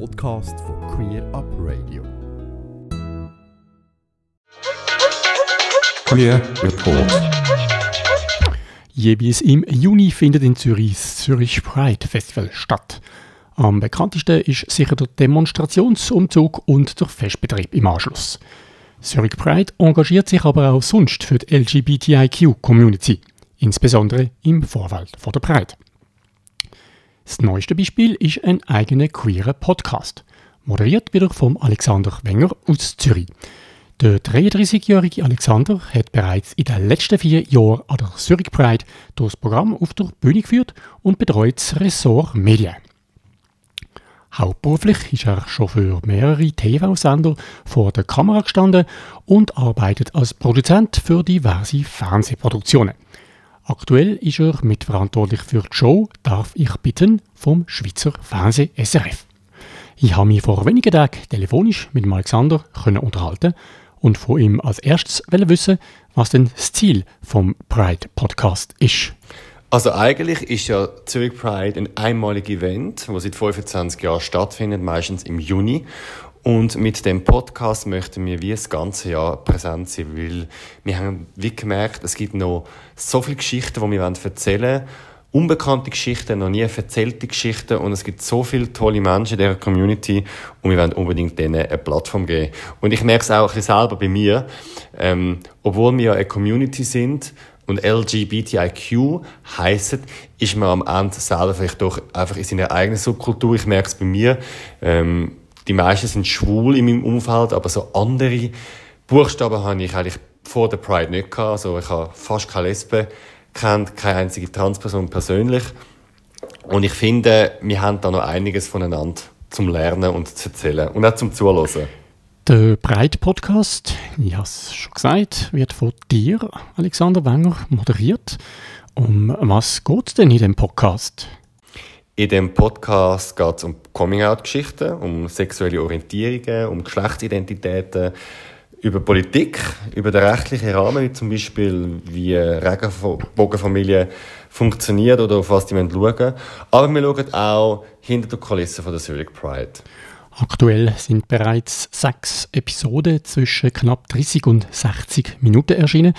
Podcast von Queer Up Radio. Queer Report. Jeweils im Juni findet in Zürich das Zürich Pride Festival statt. Am bekanntesten ist sicher der Demonstrationsumzug und der Festbetrieb im Anschluss. Zurich Pride engagiert sich aber auch sonst für die LGBTIQ-Community, insbesondere im Vorfeld von der Pride. Das neueste Beispiel ist ein eigener queerer Podcast, moderiert wieder vom Alexander Wenger aus Zürich. Der 33-jährige Alexander hat bereits in den letzten vier Jahren an der Zurich Pride das Programm auf der Bühne geführt und betreut das Ressort Medien. Hauptberuflich ist er schon für mehrere TV-Sender vor der Kamera gestanden und arbeitet als Produzent für diverse Fernsehproduktionen. Aktuell ist er mitverantwortlich für die Show Darf ich bitten vom Schweizer Fernseh SRF. Ich habe mich vor wenigen Tagen telefonisch mit Alexander können unterhalten und von ihm als erstes wissen, was denn das Ziel vom Pride Podcast ist. Also eigentlich ist ja Zurich Pride ein einmaliges Event, das seit 25 Jahren stattfindet, meistens im Juni. Und mit dem Podcast möchten wir wie das ganze Jahr präsent sein, weil wir haben wie gemerkt, es gibt noch so viele Geschichten, die wir erzählen wollen. Unbekannte Geschichten, noch nie erzählte Geschichten und es gibt so viele tolle Menschen in dieser Community und wir wollen unbedingt denen eine Plattform geben. Und ich merke es auch ein bisschen selber bei mir, ähm, obwohl wir ja eine Community sind, und LGBTIQ heisst, ist man am Ende selber vielleicht doch einfach in seiner eigenen Subkultur. Ich merke es bei mir. Ähm, die meisten sind schwul in meinem Umfeld, aber so andere Buchstaben habe ich eigentlich vor der Pride nicht gehabt. Also ich habe fast keine Lesben kennt, keine einzige Transperson persönlich. Und ich finde, wir haben da noch einiges voneinander zum Lernen und zu erzählen und auch zum Zuhören. Der Breit-Podcast, ich habe es schon gesagt, wird von dir, Alexander Wenger, moderiert. Um was geht es denn in dem Podcast? In dem Podcast geht es um Coming-out-Geschichten, um sexuelle Orientierungen, um Geschlechtsidentitäten, über Politik, über den rechtlichen Rahmen, wie zum Beispiel wie Regenbogenfamilie funktioniert oder auf was die schauen wollen. Aber wir schauen auch hinter der Kulisse von der Zurich Pride. Aktuell sind bereits sechs Episoden zwischen knapp 30 und 60 Minuten erschienen.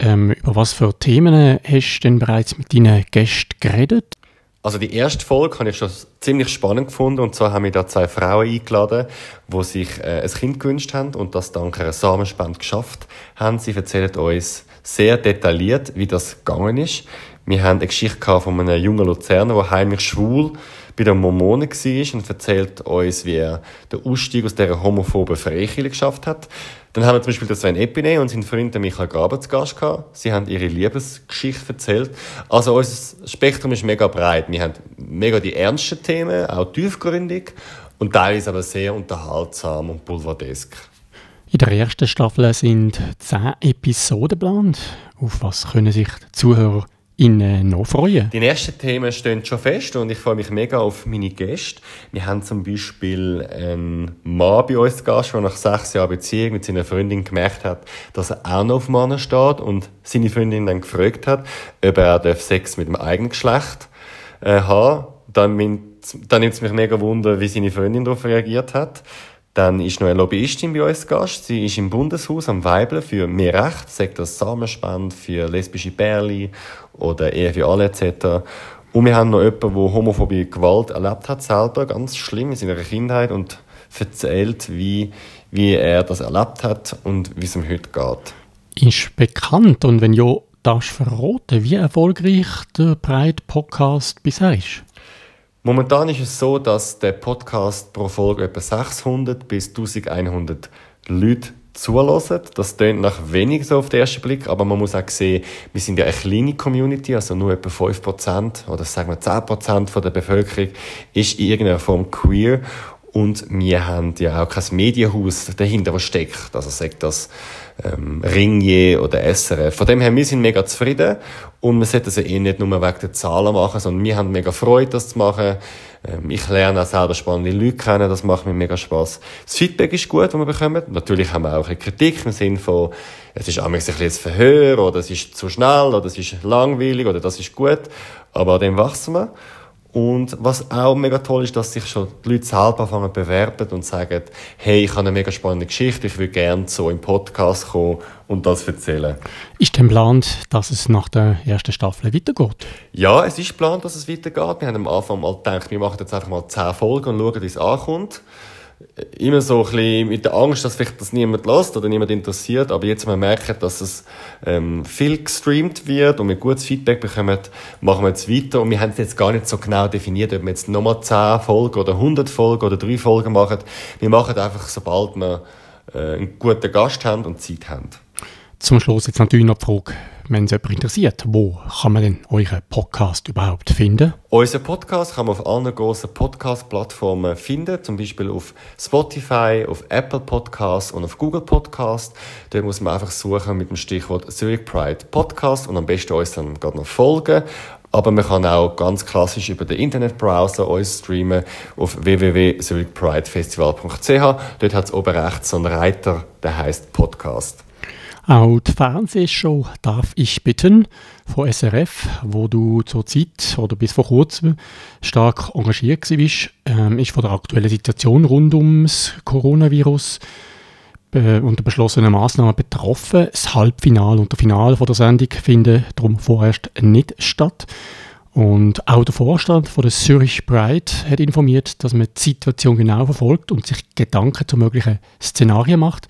Ähm, über was für Themen hast du denn bereits mit deinen Gästen geredet? Also die erste Folge habe ich schon ziemlich spannend gefunden und zwar haben wir da zwei Frauen eingeladen, die sich äh, ein Kind gewünscht haben und das dank einer Samenspende geschafft haben. Sie erzählen uns sehr detailliert, wie das gegangen ist. Wir haben eine Geschichte von einem jungen Luzerner, der heimlich schwul bei den Mormonen war und erzählt uns, wie er den Ausstieg aus dieser homophoben Freikirche geschafft hat. Dann haben wir zum Beispiel Sven Epine und seinen Freund Michael Graber zu Gast gehabt. Sie haben ihre Liebesgeschichte erzählt. Also unser Spektrum ist mega breit. Wir haben mega die ernsten Themen, auch tiefgründig und teilweise aber sehr unterhaltsam und boulevardesk. In der ersten Staffel sind zehn Episoden geplant. Auf was können sich die Zuhörer Ihnen noch freuen? Die nächsten Themen stehen schon fest und ich freue mich mega auf meine Gäste. Wir haben zum Beispiel einen Mann bei uns Gast, der nach sechs Jahren Beziehung mit seiner Freundin gemerkt hat, dass er auch noch auf Männer steht und seine Freundin dann gefragt hat, ob er Sex mit dem eigenen Geschlecht äh, haben Dann, dann nimmt es mich mega wunder, wie seine Freundin darauf reagiert hat. Dann ist noch eine Lobbyistin bei uns Gast. Sie ist im Bundeshaus am Weibeln für mehr Recht, sagt das Samenspende für lesbische Pärchen oder Ehe für alle etc. Und wir haben noch jemanden, der homophobie Gewalt erlebt hat, selber, ganz schlimm in seiner Kindheit und erzählt, wie, wie er das erlebt hat und wie es ihm heute geht. Ist bekannt und wenn ja, darfst du verraten, wie erfolgreich der Breit Podcast bisher ist? Momentan ist es so, dass der Podcast pro Folge etwa 600 bis 1100 Leute zulassen. Das klingt nach wenig so auf den ersten Blick, aber man muss auch sehen, wir sind ja eine kleine Community, also nur etwa 5% oder sagen wir 10% von der Bevölkerung ist in irgendeiner Form queer und wir haben ja auch kein Medienhaus dahinter, was steckt. Also sagt das ähm, Ringier oder SRF. Von dem her, wir sind mega zufrieden und wir sollten das eh nicht nur wegen der Zahlen machen, sondern wir haben mega Freude, das zu machen. Ähm, ich lerne auch selber spannende Leute kennen, das macht mir mega Spaß. Das Feedback ist gut, das wir bekommen. Natürlich haben wir auch eine Kritik im Sinne von, es ist ein Verhör oder es ist zu schnell oder es ist langweilig oder das ist gut, aber an dem wachsen wir. Und was auch mega toll ist, dass sich schon die Leute selber anfangen bewerben und sagen, hey, ich habe eine mega spannende Geschichte, ich würde gerne so im Podcast kommen und das erzählen. Ist denn geplant, dass es nach der ersten Staffel weitergeht? Ja, es ist geplant, dass es weitergeht. Wir haben am Anfang mal gedacht, wir machen jetzt einfach mal zehn Folgen und schauen, wie es ankommt immer so ein bisschen mit der Angst, dass vielleicht das niemand lässt oder niemand interessiert, aber jetzt, wenn wir merken, dass es ähm, viel gestreamt wird und wir gutes Feedback bekommen, machen wir jetzt weiter und wir haben es jetzt gar nicht so genau definiert, ob wir jetzt nochmal 10 Folgen oder 100 Folgen oder 3 Folgen machen. Wir machen einfach, sobald wir äh, einen guten Gast haben und Zeit haben. Zum Schluss jetzt natürlich noch die Frage, wenn es jemand interessiert, wo kann man denn euren Podcast überhaupt finden? Unseren Podcast kann man auf allen grossen Podcast-Plattformen finden, zum Beispiel auf Spotify, auf Apple Podcasts und auf Google Podcasts. Dort muss man einfach suchen mit dem Stichwort Zurich Pride Podcast und am besten uns dann gerade noch folgen. Aber man kann auch ganz klassisch über den Internetbrowser uns streamen auf www.zurichpridefestival.ch. Dort hat es oben rechts so einen Reiter, der heißt Podcast. Auch die Fernsehshow «Darf ich bitten» von SRF, wo du zur Zeit oder bis vor kurzem stark engagiert warst, ähm, ist von der aktuellen Situation rund ums Coronavirus äh, und der beschlossenen Maßnahmen betroffen. Das Halbfinale und der Finale von der Sendung finden darum vorerst nicht statt. Und auch der Vorstand von der Zurich Pride hat informiert, dass man die Situation genau verfolgt und sich Gedanken zu möglichen Szenarien macht.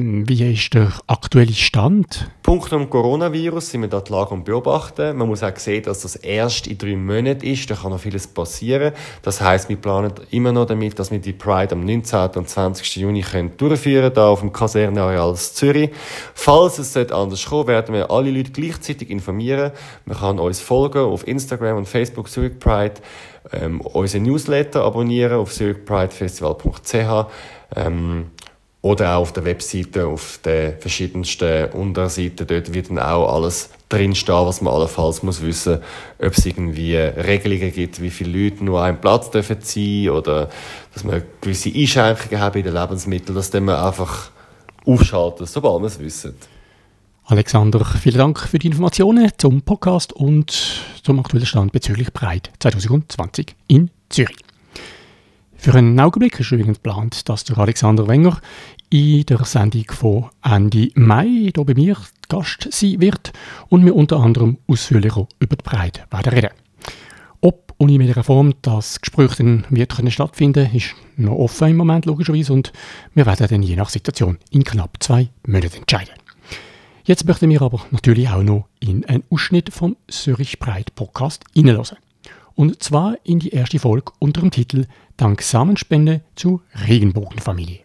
Wie ist der aktuelle Stand? Punkt am Coronavirus sind wir da die Lage und beobachten. Man muss auch sehen, dass das erst in drei Monaten ist. Da kann noch vieles passieren. Das heißt, wir planen immer noch damit, dass wir die Pride am 19. und 20. Juni können durchführen da auf dem Kaserneareal Zürich. Falls es anders kommen werden wir alle Leute gleichzeitig informieren. Man kann uns folgen auf Instagram und Facebook Zurich Pride, ähm, unsere Newsletter abonnieren auf zurichpridefestival.ch. Ähm, oder auch auf der Webseite, auf den verschiedensten Unterseiten, dort wird dann auch alles drinstehen, was man allenfalls muss wissen, ob es irgendwie Regelungen gibt, wie viele Leute nur einen Platz dürfen sein oder dass man gewisse Einschränkungen haben in den Lebensmitteln, dass man einfach aufschalten, sobald man es wissen. Alexander, vielen Dank für die Informationen zum Podcast und zum aktuellen Stand bezüglich Breit 2020 in Zürich. Für einen Augenblick ist übrigens geplant, dass der Alexander Wenger in der Sendung von Ende Mai hier bei mir Gast sein wird und wir unter anderem ausführlicher über die Breite werden reden. Ob und in welcher Form das Gespräch dann wird können stattfinden, ist noch offen im Moment logischerweise und wir werden dann je nach Situation in knapp zwei Monaten entscheiden. Jetzt möchten wir aber natürlich auch noch in einen Ausschnitt vom Zürich Breit Podcast hineinlassen. Und zwar in die erste Folge unter dem Titel Dank Samenspende zur Regenbogenfamilie.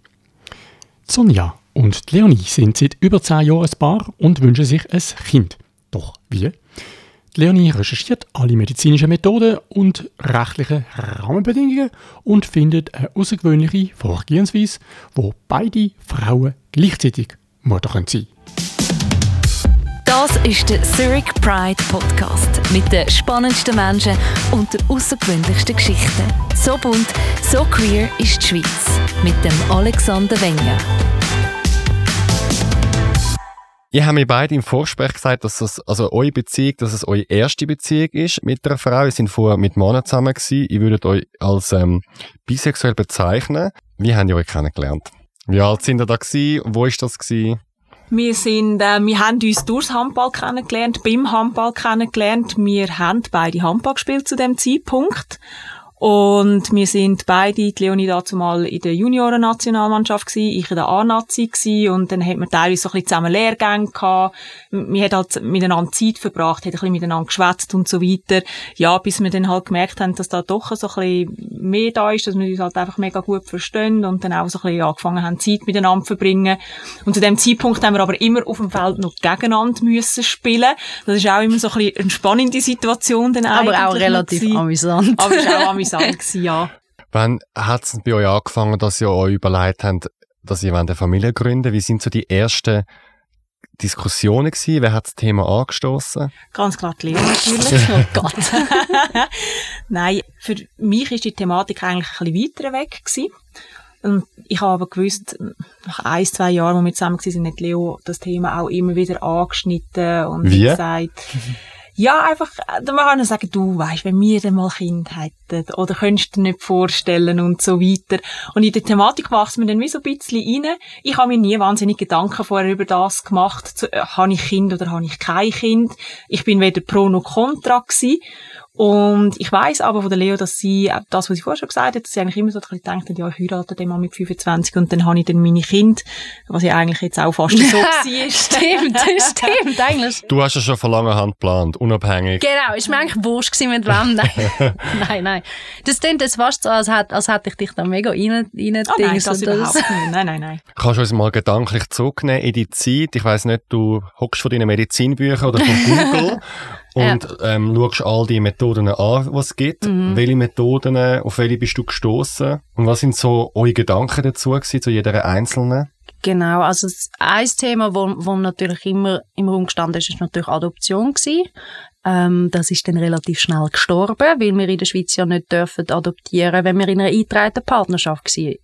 Sonja und Leonie sind seit über zehn Jahren ein Paar und wünschen sich ein Kind. Doch wie? Leonie recherchiert alle medizinischen Methoden und rechtlichen Rahmenbedingungen und findet eine außergewöhnliche Vorgehensweise, wo beide Frauen gleichzeitig Mutter sein können. Das ist der Zurich Pride Podcast mit den spannendsten Menschen und den außergewöhnlichsten Geschichten. So bunt, so queer ist die Schweiz mit dem Alexander Wenger. Ihr habt mir beide im Vorgespräch gesagt, dass es, also eure Beziehung, dass es eure erste Beziehung ist mit einer Frau. Ihr seid vorher mit Männern zusammen gewesen. Ihr würdet euch als ähm, bisexuell bezeichnen. Wie habt ihr euch kennengelernt? Wie alt sind ihr da gewesen? Wo ist das gewesen? Wir sind, äh, wir haben uns durchs Handball kennengelernt, beim Handball kennengelernt. Wir haben beide Handball gespielt zu dem Zeitpunkt. Und wir sind beide, die Leonie dazu mal in der Junioren-Nationalmannschaft gsi, ich in der A-Nazi gsi und dann hat man teilweise so ein bisschen zusammen Lehrgänge gehabt. Wir hat halt miteinander Zeit verbracht, hat ein bisschen miteinander geschwätzt und so weiter. Ja, bis wir dann halt gemerkt haben, dass da doch so ein bisschen mehr da ist, dass wir uns halt einfach mega gut verstehen und dann auch so ein bisschen angefangen haben, Zeit miteinander zu verbringen. Und zu dem Zeitpunkt haben wir aber immer auf dem Feld noch gegeneinander müssen spielen. Das ist auch immer so ein bisschen eine spannende Situation dann Aber auch relativ amüsant. Aber ist auch amüsant interessant gewesen, ja. Wann hat es bei euch angefangen, dass ihr euch überlegt habt, dass ihr eine Familie gründen Wie sind so die ersten Diskussionen gewesen? Wer hat das Thema angestoßen? Ganz klar die Lehrer natürlich. oh Gott. Nein, für mich ist die Thematik eigentlich ein bisschen weiter weg gewesen. Und ich habe aber gewusst, nach ein, zwei Jahren, wo wir zusammen waren, hat Leo das Thema auch immer wieder angeschnitten und Wie? gesagt, ja, einfach, äh, man kann sagen, du weißt, wenn wir dann mal Kind hätten, oder könntest du dir nicht vorstellen und so weiter. Und in der Thematik wächst man dann wie so ein bisschen rein. Ich habe mir nie wahnsinnig Gedanken vorher über das gemacht, zu, äh, habe ich Kind oder habe ich kein Kind. Ich bin weder pro noch contra gewesen. Und ich weiß aber von der Leo, dass sie, äh, das, was sie vorher schon gesagt hat, dass sie eigentlich immer so ein bisschen gedacht hat, ja, ich heirate den mal mit 25 und dann habe ich dann meine Kinder, was ja eigentlich jetzt auch fast so war. stimmt, stimmt, eigentlich. Du hast ja schon von langer Hand geplant, unabhängig. Genau, ist mir eigentlich wurscht gewesen, mit wem. Nein, nein, nein. Das klingt jetzt fast so, als, hätte, als hätte ich dich da mega rein, rein oh, nein, das überhaupt nicht. Nein, nein, nein. Kannst du uns mal gedanklich zurücknehmen in die Zeit? Ich weiss nicht, du hockst von deinen Medizinbüchern oder von Google und ja. ähm, schaust all die Methoden an, die es gibt. Mhm. Welche Methoden, auf welche bist du gestoßen Und was sind so eure Gedanken dazu gewesen, zu jeder einzelnen? Genau, also ein Thema, wo, wo natürlich immer im Raum gestanden ist, ist natürlich Adoption gewesen. Ähm, das ist dann relativ schnell gestorben, weil wir in der Schweiz ja nicht dürfen adoptieren, wenn wir in einer eingetragenen Partnerschaft waren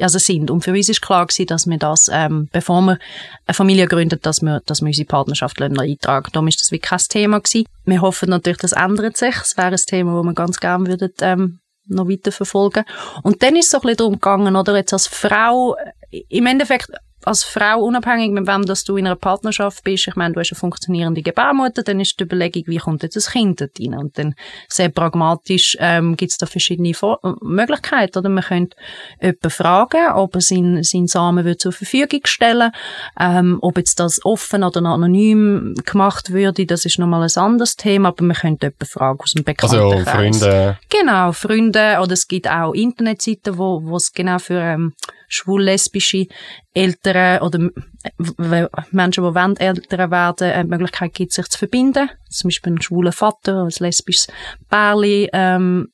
also sind. Und für uns ist klar gewesen, dass wir das, ähm, bevor wir eine Familie gründen, dass wir, dass wir unsere Partnerschaft eintragen. Darum ist das wie kein Thema gewesen. Wir hoffen natürlich, das ändert sich. Es wäre ein Thema, das wir ganz gerne würden, ähm, noch weiter verfolgen. Und dann ist es so ein bisschen darum gegangen, oder jetzt als Frau, im Endeffekt als Frau, unabhängig mit wem dass du in einer Partnerschaft bist, ich meine, du hast eine funktionierende Gebärmutter, dann ist die Überlegung, wie kommt jetzt das Kind dort rein? Und dann sehr pragmatisch ähm, gibt es da verschiedene Vor Möglichkeiten. Oder man könnte jemanden fragen, ob er seinen, seinen Samen will zur Verfügung stellen ähm, ob jetzt das offen oder anonym gemacht würde, das ist nochmal ein anderes Thema, aber man könnte jemanden fragen aus dem Bekanntenkreis. Also Freunde. Genau, Freunde. Oder es gibt auch Internetseiten, wo wo es genau für ähm, schwul-lesbische Eltern oder Menschen, die wollen, Eltern werden, eine Möglichkeit gibt, sich zu verbinden. Zum Beispiel ein schwuler Vater, ein lesbisches Pärchen, ähm,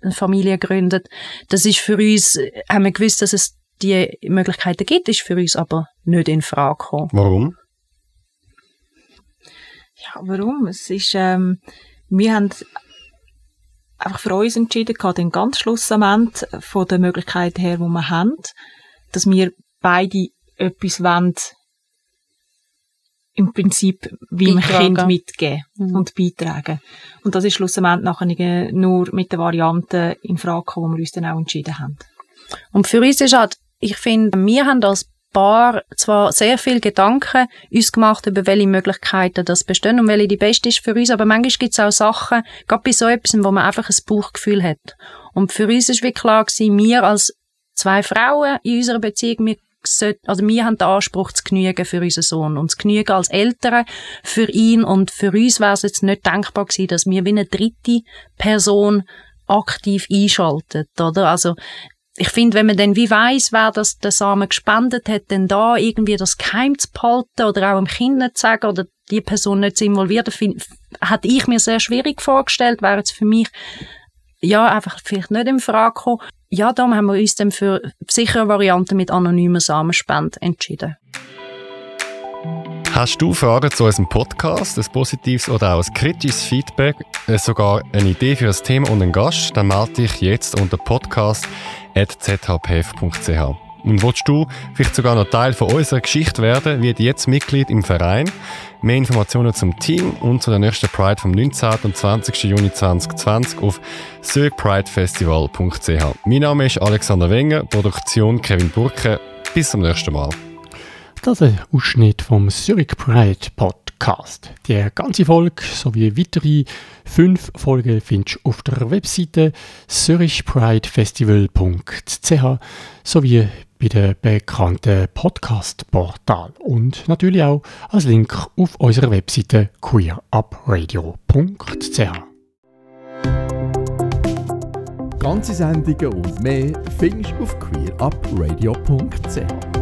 eine Familie gründet. Das ist für uns, haben wir gewusst, dass es die Möglichkeiten gibt, ist für uns aber nicht in Frage gekommen. Warum? Ja, warum? Es ist, ähm, wir haben einfach für uns entschieden, den ganz Schlussmoment von der Möglichkeit her, wo wir haben, dass wir beide etwas wollen, im Prinzip wie ein Kind mitgeben mhm. und beitragen. Und das ist schlussendlich nachher nur mit der Variante in Frage gekommen, wo wir uns dann auch entschieden haben. Und für uns ist halt, ich finde, wir haben als Paar zwar sehr viel Gedanken uns gemacht über welche Möglichkeiten das bestehen und welche die beste ist für uns, aber manchmal gibt es auch Sachen, gerade bei so etwas, wo man einfach ein Bauchgefühl hat. Und für uns ist wie klar gewesen, wir als zwei Frauen in unserer Beziehung, wir also wir haben den Anspruch zu genügen für unseren Sohn und zu genügen als Eltern für ihn und für uns wäre es jetzt nicht denkbar gewesen, dass wir wie eine dritte Person aktiv einschaltet, oder? Also ich finde, wenn man dann wie weiß, wer das den Samen gespendet hat, dann da irgendwie das Geheim zu behalten oder auch dem Kind nicht zu sagen oder die Person nicht zu involvieren, find, hat ich mir sehr schwierig vorgestellt, wäre jetzt für mich ja einfach vielleicht nicht in Frage gekommen. Ja, darum haben wir uns dann für sichere Varianten mit anonymer Samenspende entschieden. Hast du Fragen zu unserem Podcast, ein positives oder auch ein kritisches Feedback, äh, sogar eine Idee für ein Thema und einen Gast, dann melde dich jetzt unter podcast.zhpf.ch. Und willst du vielleicht sogar noch Teil von unserer Geschichte werden, wird jetzt Mitglied im Verein. Mehr Informationen zum Team und zu der nächsten Pride vom 19. und 20. Juni 2020 auf zurchpridefestival.ch. Mein Name ist Alexander Wenger, Produktion Kevin Burke. Bis zum nächsten Mal. Das ist ein Ausschnitt vom Zurich Pride Podcast. Die ganze Folge sowie weitere fünf Folgen findest du auf der Webseite zurichpridefestival.ch sowie bei den bekannten Podcast-Portal und natürlich auch als Link auf unserer Webseite queerupradio.ch. Ganze Sendungen und mehr findest du auf queerupradio.ch.